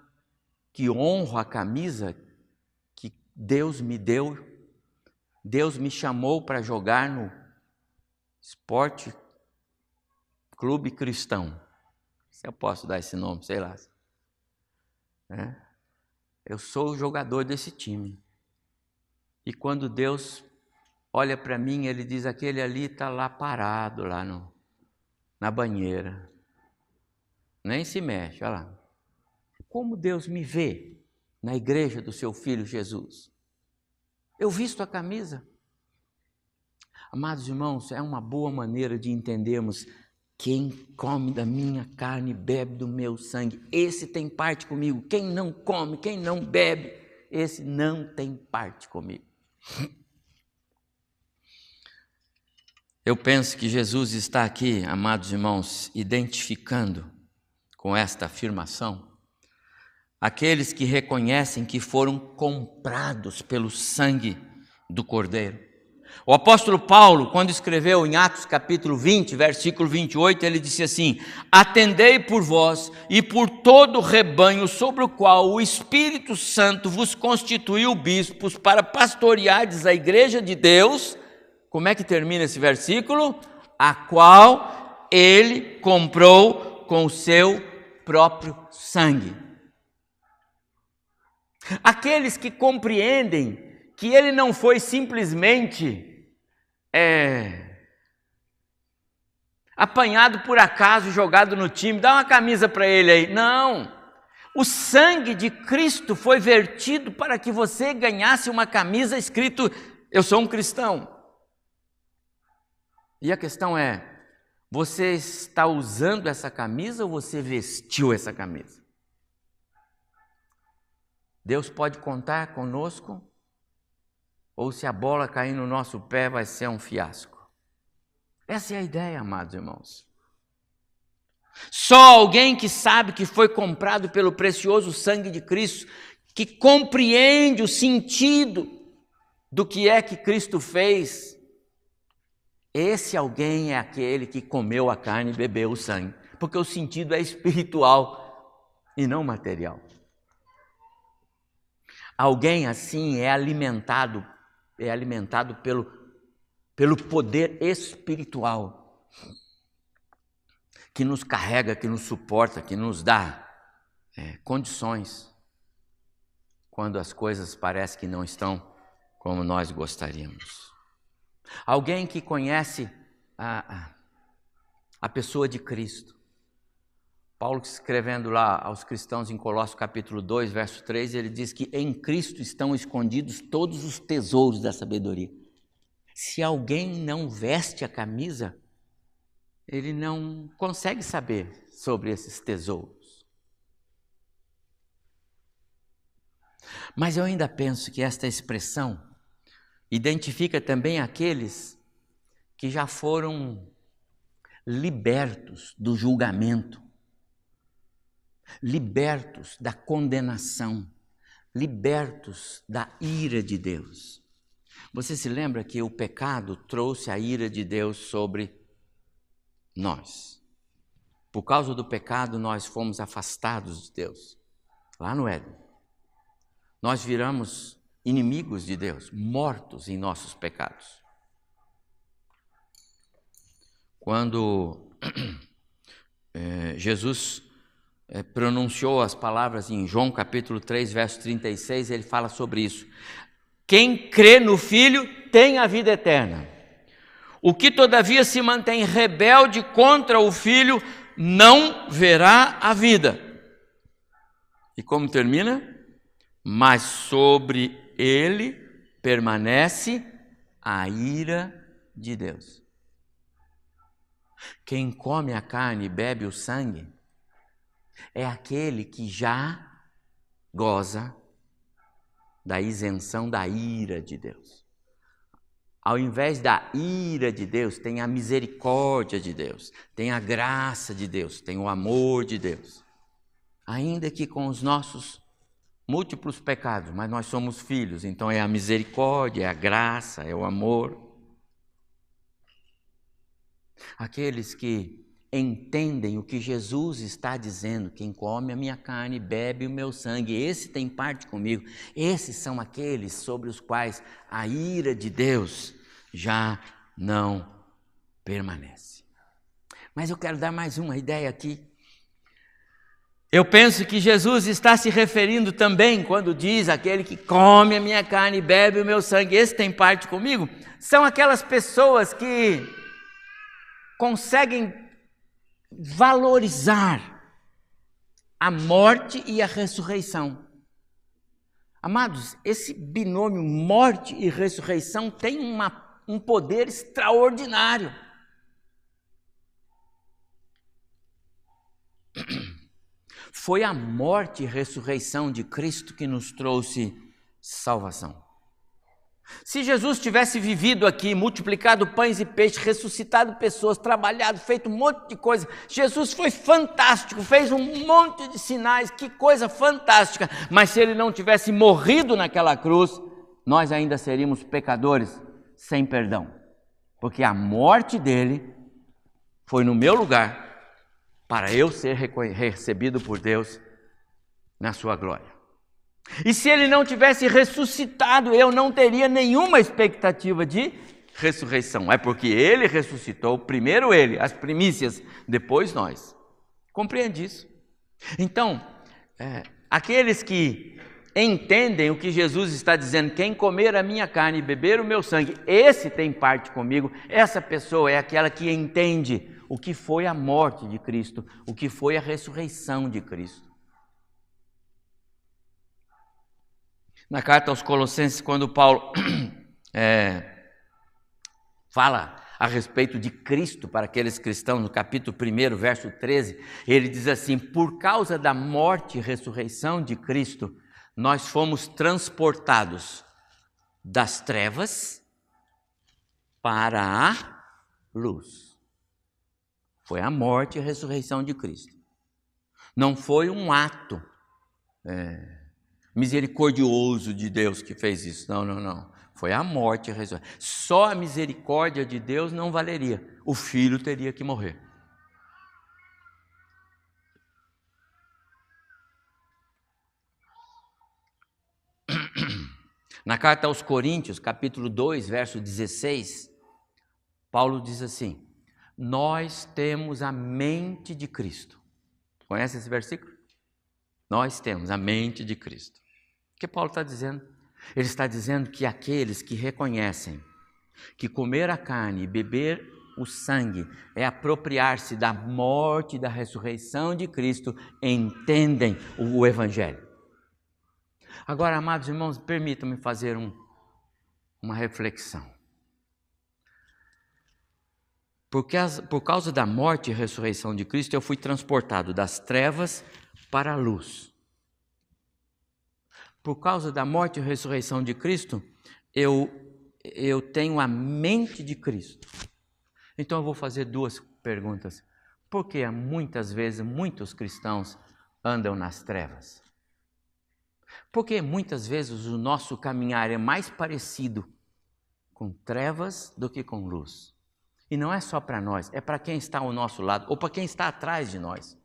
que honro a camisa que Deus me deu Deus me chamou para jogar no Esporte Clube Cristão. Se eu posso dar esse nome, sei lá. É. Eu sou o jogador desse time. E quando Deus olha para mim, ele diz: aquele ali está lá parado, lá no, na banheira. Nem se mexe, olha lá. Como Deus me vê na igreja do seu filho Jesus? Eu visto a camisa. Amados irmãos, é uma boa maneira de entendermos quem come da minha carne bebe do meu sangue. Esse tem parte comigo. Quem não come, quem não bebe, esse não tem parte comigo. Eu penso que Jesus está aqui, amados irmãos, identificando com esta afirmação aqueles que reconhecem que foram comprados pelo sangue do Cordeiro. O apóstolo Paulo, quando escreveu em Atos capítulo 20, versículo 28, ele disse assim: Atendei por vós e por todo o rebanho sobre o qual o Espírito Santo vos constituiu bispos para pastoreardes a igreja de Deus. Como é que termina esse versículo? A qual ele comprou com o seu próprio sangue. Aqueles que compreendem que ele não foi simplesmente é, apanhado por acaso, jogado no time, dá uma camisa para ele aí. Não. O sangue de Cristo foi vertido para que você ganhasse uma camisa escrito eu sou um cristão. E a questão é: você está usando essa camisa ou você vestiu essa camisa? Deus pode contar conosco ou se a bola cair no nosso pé vai ser um fiasco. Essa é a ideia, amados irmãos. Só alguém que sabe que foi comprado pelo precioso sangue de Cristo, que compreende o sentido do que é que Cristo fez, esse alguém é aquele que comeu a carne e bebeu o sangue, porque o sentido é espiritual e não material. Alguém assim é alimentado é alimentado pelo, pelo poder espiritual que nos carrega, que nos suporta, que nos dá é, condições quando as coisas parecem que não estão como nós gostaríamos. Alguém que conhece a, a, pessoa de Cristo, Paulo escrevendo lá aos cristãos em Colossos capítulo 2, verso 3, ele diz que em Cristo estão escondidos todos os tesouros da sabedoria. Se alguém não veste a camisa, ele não consegue saber sobre esses tesouros. Mas eu ainda penso que esta expressão identifica também aqueles que já foram libertos do julgamento libertos da condenação, libertos da ira de Deus. Você se lembra que o pecado trouxe a ira de Deus sobre nós. Por causa do pecado, nós fomos afastados de Deus, lá no Éden. Nós viramos inimigos de Deus, mortos em nossos pecados. Quando é, <clears throat> Jesus é, pronunciou as palavras em João capítulo 3, verso 36, ele fala sobre isso. Quem crê no Filho tem a vida eterna. O que todavia se mantém rebelde contra o Filho não verá a vida. E como termina? Mas sobre ele permanece a ira de Deus. Quem come a carne e bebe o sangue é aquele que já goza da isenção da ira de Deus. Ao invés da ira de Deus, tem a misericórdia de Deus, tem a graça de Deus, tem o amor de Deus. Ainda que com os nossos múltiplos pecados, mas nós somos filhos, então é a misericórdia, é a graça, é o amor. Aqueles que entendem o que Jesus está dizendo. Quem come a minha carne bebe o meu sangue, esse tem parte comigo. Esses são aqueles sobre os quais a ira de Deus já não permanece. Mas eu quero dar mais uma ideia aqui. Eu penso que Jesus está se referindo também quando diz aquele que come a minha carne e bebe o meu sangue, esse tem parte comigo, são aquelas pessoas que conseguem valorizar a morte e a ressurreição. Amados, esse binômio morte e ressurreição tem uma, um poder extraordinário. Foi a morte e ressurreição de Cristo que nos trouxe salvação. Se Jesus tivesse vivido aqui, multiplicado pães e peixes, ressuscitado pessoas, trabalhado, feito um monte de coisa, Jesus foi fantástico, fez um monte de sinais, que coisa fantástica. Mas se ele não tivesse morrido naquela cruz, nós ainda seríamos pecadores sem perdão, porque a morte dele foi no meu lugar para eu ser recebido por Deus na sua glória. E se ele não tivesse ressuscitado, eu não teria nenhuma expectativa de ressurreição. É porque ele ressuscitou, primeiro ele, as primícias, depois nós. Compreende isso? Então, é, aqueles que entendem o que Jesus está dizendo, quem comer a minha carne e beber o meu sangue, esse tem parte comigo, essa pessoa é aquela que entende o que foi a morte de Cristo, o que foi a ressurreição de Cristo. Na carta aos Colossenses, quando Paulo <clears throat> é, fala a respeito de Cristo para aqueles cristãos, no capítulo 1, verso 13, ele diz assim: Por causa da morte e ressurreição de Cristo, nós fomos transportados das trevas para a luz. Foi a morte e a ressurreição de Cristo. Não foi um ato. É, misericordioso de Deus que fez isso. Não, não, não. Foi a morte e a ressurreição. Só a misericórdia de Deus não valeria. O filho teria que morrer. <clears throat> Na carta aos Coríntios, capítulo 2, verso 16, Paulo diz assim: Nós temos a mente de Cristo. Conhece esse versículo? Nós temos a mente de Cristo. O que Paulo está dizendo? Ele está dizendo que aqueles que reconhecem que comer a carne e beber o sangue é apropriar-se da morte e da ressurreição de Cristo, entendem o Evangelho. Agora, amados irmãos, permitam-me fazer um, uma reflexão. Porque as, por causa da morte e ressurreição de Cristo, eu fui transportado das trevas para a luz por causa da morte e ressurreição de Cristo, eu, eu tenho a mente de Cristo. Então eu vou fazer duas perguntas. Por que muitas vezes muitos cristãos andam nas trevas? Porque muitas vezes o nosso caminhar é mais parecido com trevas do que com luz. E não é só para nós, é para quem está ao nosso lado ou para quem está atrás de nós.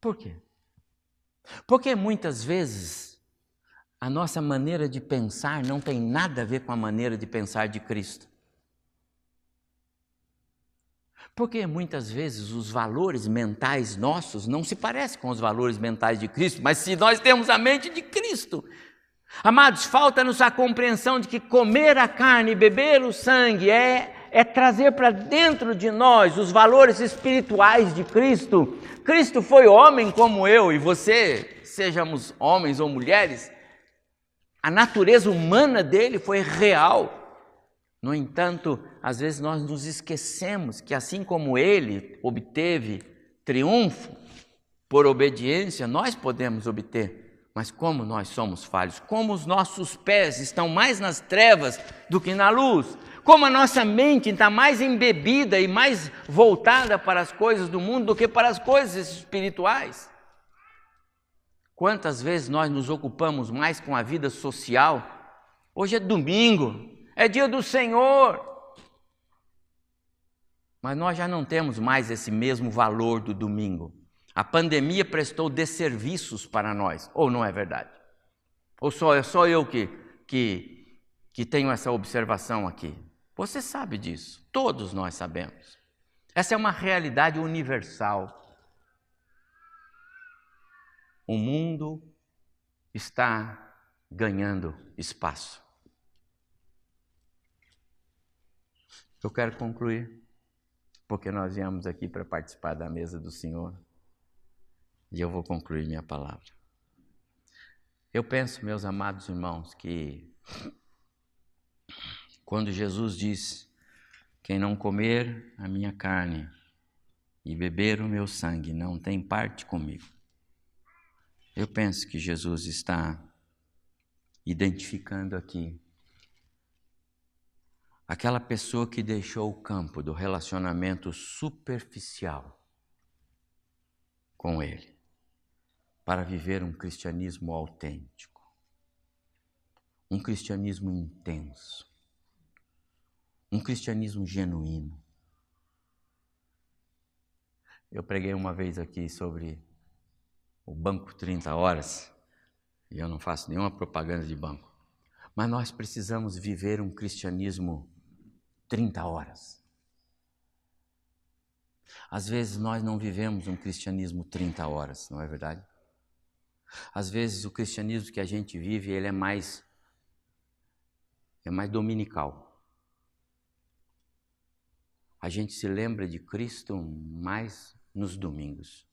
Por quê? Porque muitas vezes a nossa maneira de pensar não tem nada a ver com a maneira de pensar de Cristo. Porque muitas vezes os valores mentais nossos não se parecem com os valores mentais de Cristo, mas se nós temos a mente de Cristo, amados, falta-nos a compreensão de que comer a carne e beber o sangue é é trazer para dentro de nós os valores espirituais de Cristo. Cristo foi homem como eu e você, sejamos homens ou mulheres, a natureza humana dele foi real. No entanto, às vezes nós nos esquecemos que assim como ele obteve triunfo por obediência, nós podemos obter. Mas como nós somos falhos, como os nossos pés estão mais nas trevas do que na luz, como a nossa mente está mais embebida e mais voltada para as coisas do mundo do que para as coisas espirituais. Quantas vezes nós nos ocupamos mais com a vida social? Hoje é domingo, é dia do Senhor. Mas nós já não temos mais esse mesmo valor do domingo. A pandemia prestou desserviços para nós, ou não é verdade? Ou só, é só eu que, que, que tenho essa observação aqui? Você sabe disso, todos nós sabemos. Essa é uma realidade universal. o mundo está ganhando espaço. Eu quero concluir, porque nós viemos aqui para participar da mesa do Senhor. E eu vou concluir minha palavra. Eu penso, meus amados irmãos, que quando Jesus diz: Quem não comer a minha carne e beber o meu sangue não tem parte comigo. Eu penso que Jesus está identificando aqui aquela pessoa que deixou o campo do relacionamento superficial com Ele para viver um cristianismo autêntico, um cristianismo intenso, um cristianismo genuíno. Eu preguei uma vez aqui sobre o banco 30 horas, e eu não faço nenhuma propaganda de banco, mas nós precisamos viver um cristianismo 30 horas. Às vezes nós não vivemos um cristianismo 30 horas, não é verdade? Às vezes o cristianismo que a gente vive, ele é mais é mais dominical. A gente se lembra de Cristo mais nos domingos.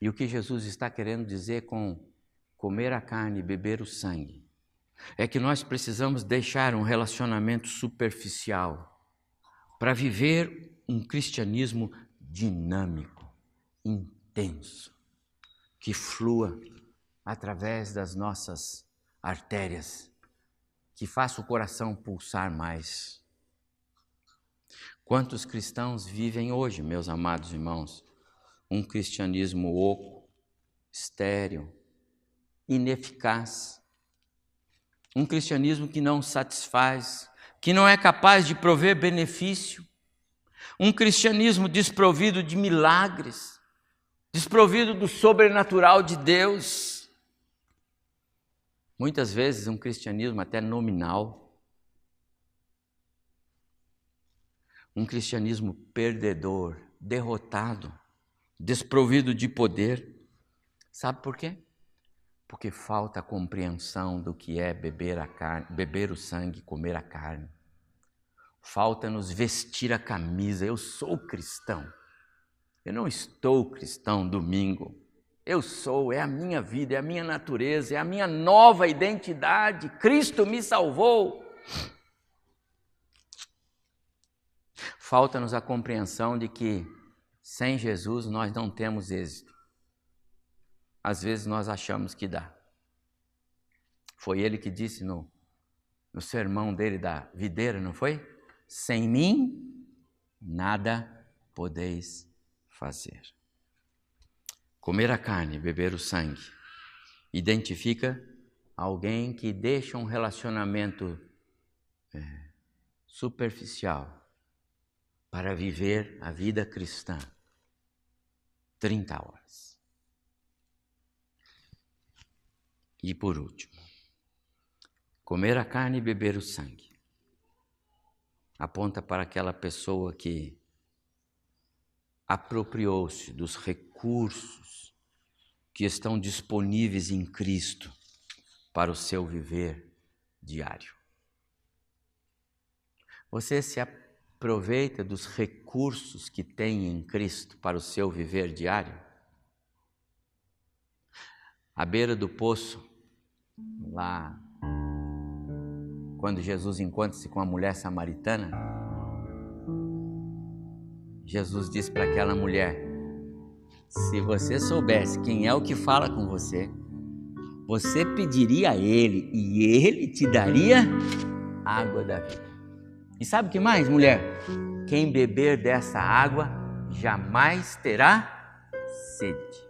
E o que Jesus está querendo dizer com comer a carne e beber o sangue é que nós precisamos deixar um relacionamento superficial para viver um cristianismo dinâmico, intenso, que flua através das nossas artérias, que faça o coração pulsar mais. Quantos cristãos vivem hoje, meus amados irmãos, um cristianismo oco, estéril, ineficaz. Um cristianismo que não satisfaz, que não é capaz de prover benefício. Um cristianismo desprovido de milagres, desprovido do sobrenatural de Deus. Muitas vezes um cristianismo até nominal. Um cristianismo perdedor, derrotado desprovido de poder. Sabe por quê? Porque falta a compreensão do que é beber, a carne, beber o sangue, comer a carne. Falta-nos vestir a camisa. Eu sou cristão. Eu não estou cristão domingo. Eu sou, é a minha vida, é a minha natureza, é a minha nova identidade. Cristo me salvou. Falta-nos a compreensão de que sem Jesus nós não temos êxito. Às vezes nós achamos que dá. Foi ele que disse no, no sermão dele da videira, não foi? Sem mim, nada podeis fazer. Comer a carne, beber o sangue, identifica alguém que deixa um relacionamento é, superficial para viver a vida cristã 30 horas. E por último, comer a carne e beber o sangue aponta para aquela pessoa que apropriou-se dos recursos que estão disponíveis em Cristo para o seu viver diário. Você se aproveita dos recursos que tem em Cristo para o seu viver diário? À beira do poço, lá, quando Jesus encontra-se com a mulher samaritana, Jesus diz para aquela mulher: Se você soubesse quem é o que fala com você, você pediria a ele e ele te daria água da vida. E sabe o que mais, mulher? Quem beber dessa água jamais terá sede.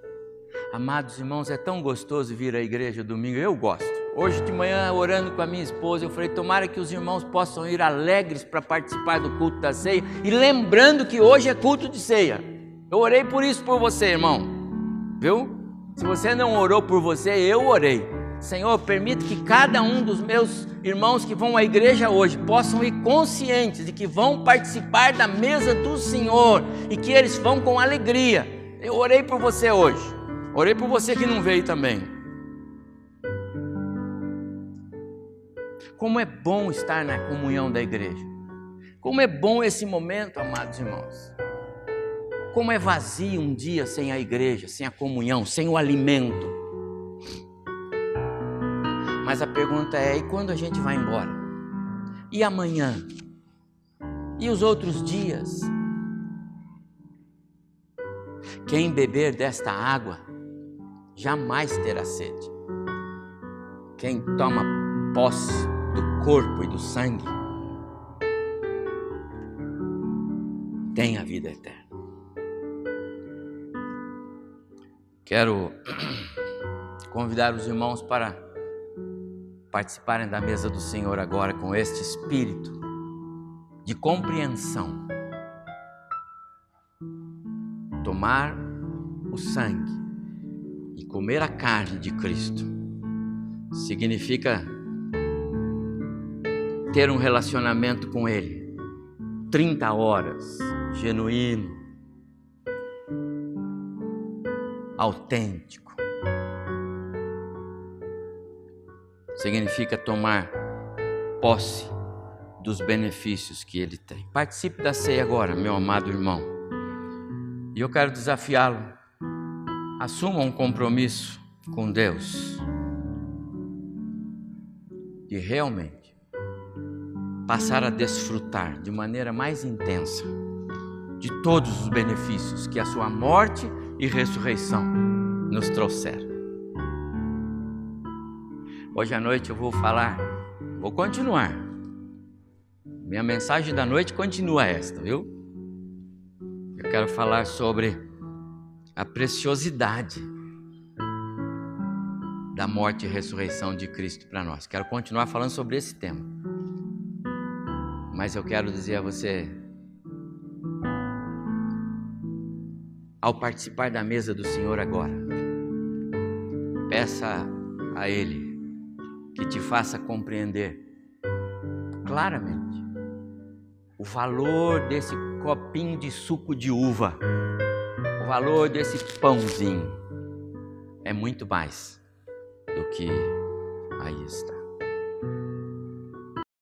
Amados irmãos, é tão gostoso vir à igreja domingo, eu gosto. Hoje de manhã, orando com a minha esposa, eu falei: tomara que os irmãos possam ir alegres para participar do culto da ceia e lembrando que hoje é culto de ceia. Eu orei por isso por você, irmão, viu? Se você não orou por você, eu orei. Senhor, permita que cada um dos meus irmãos que vão à igreja hoje possam ir conscientes de que vão participar da mesa do Senhor e que eles vão com alegria. Eu orei por você hoje. Orei por você que não veio também. Como é bom estar na comunhão da igreja. Como é bom esse momento, amados irmãos. Como é vazio um dia sem a igreja, sem a comunhão, sem o alimento. Mas a pergunta é: e quando a gente vai embora? E amanhã? E os outros dias? Quem beber desta água jamais terá sede. Quem toma posse do corpo e do sangue tem a vida eterna. Quero <clears throat> convidar os irmãos para participarem da mesa do Senhor agora com este espírito de compreensão. Tomar o sangue e comer a carne de Cristo significa ter um relacionamento com Ele 30 horas, genuíno, autêntico. Significa tomar posse dos benefícios que ele tem. Participe da ceia agora, meu amado irmão. E eu quero desafiá-lo. Assuma um compromisso com Deus. De realmente passar a desfrutar de maneira mais intensa de todos os benefícios que a sua morte e ressurreição nos trouxeram. Hoje à noite eu vou falar, vou continuar. Minha mensagem da noite continua esta, viu? Eu quero falar sobre a preciosidade da morte e ressurreição de Cristo para nós. Quero continuar falando sobre esse tema. Mas eu quero dizer a você ao participar da mesa do Senhor agora, peça a Ele que te faça compreender claramente o valor desse copinho de suco de uva, o valor desse pãozinho é muito mais do que aí está.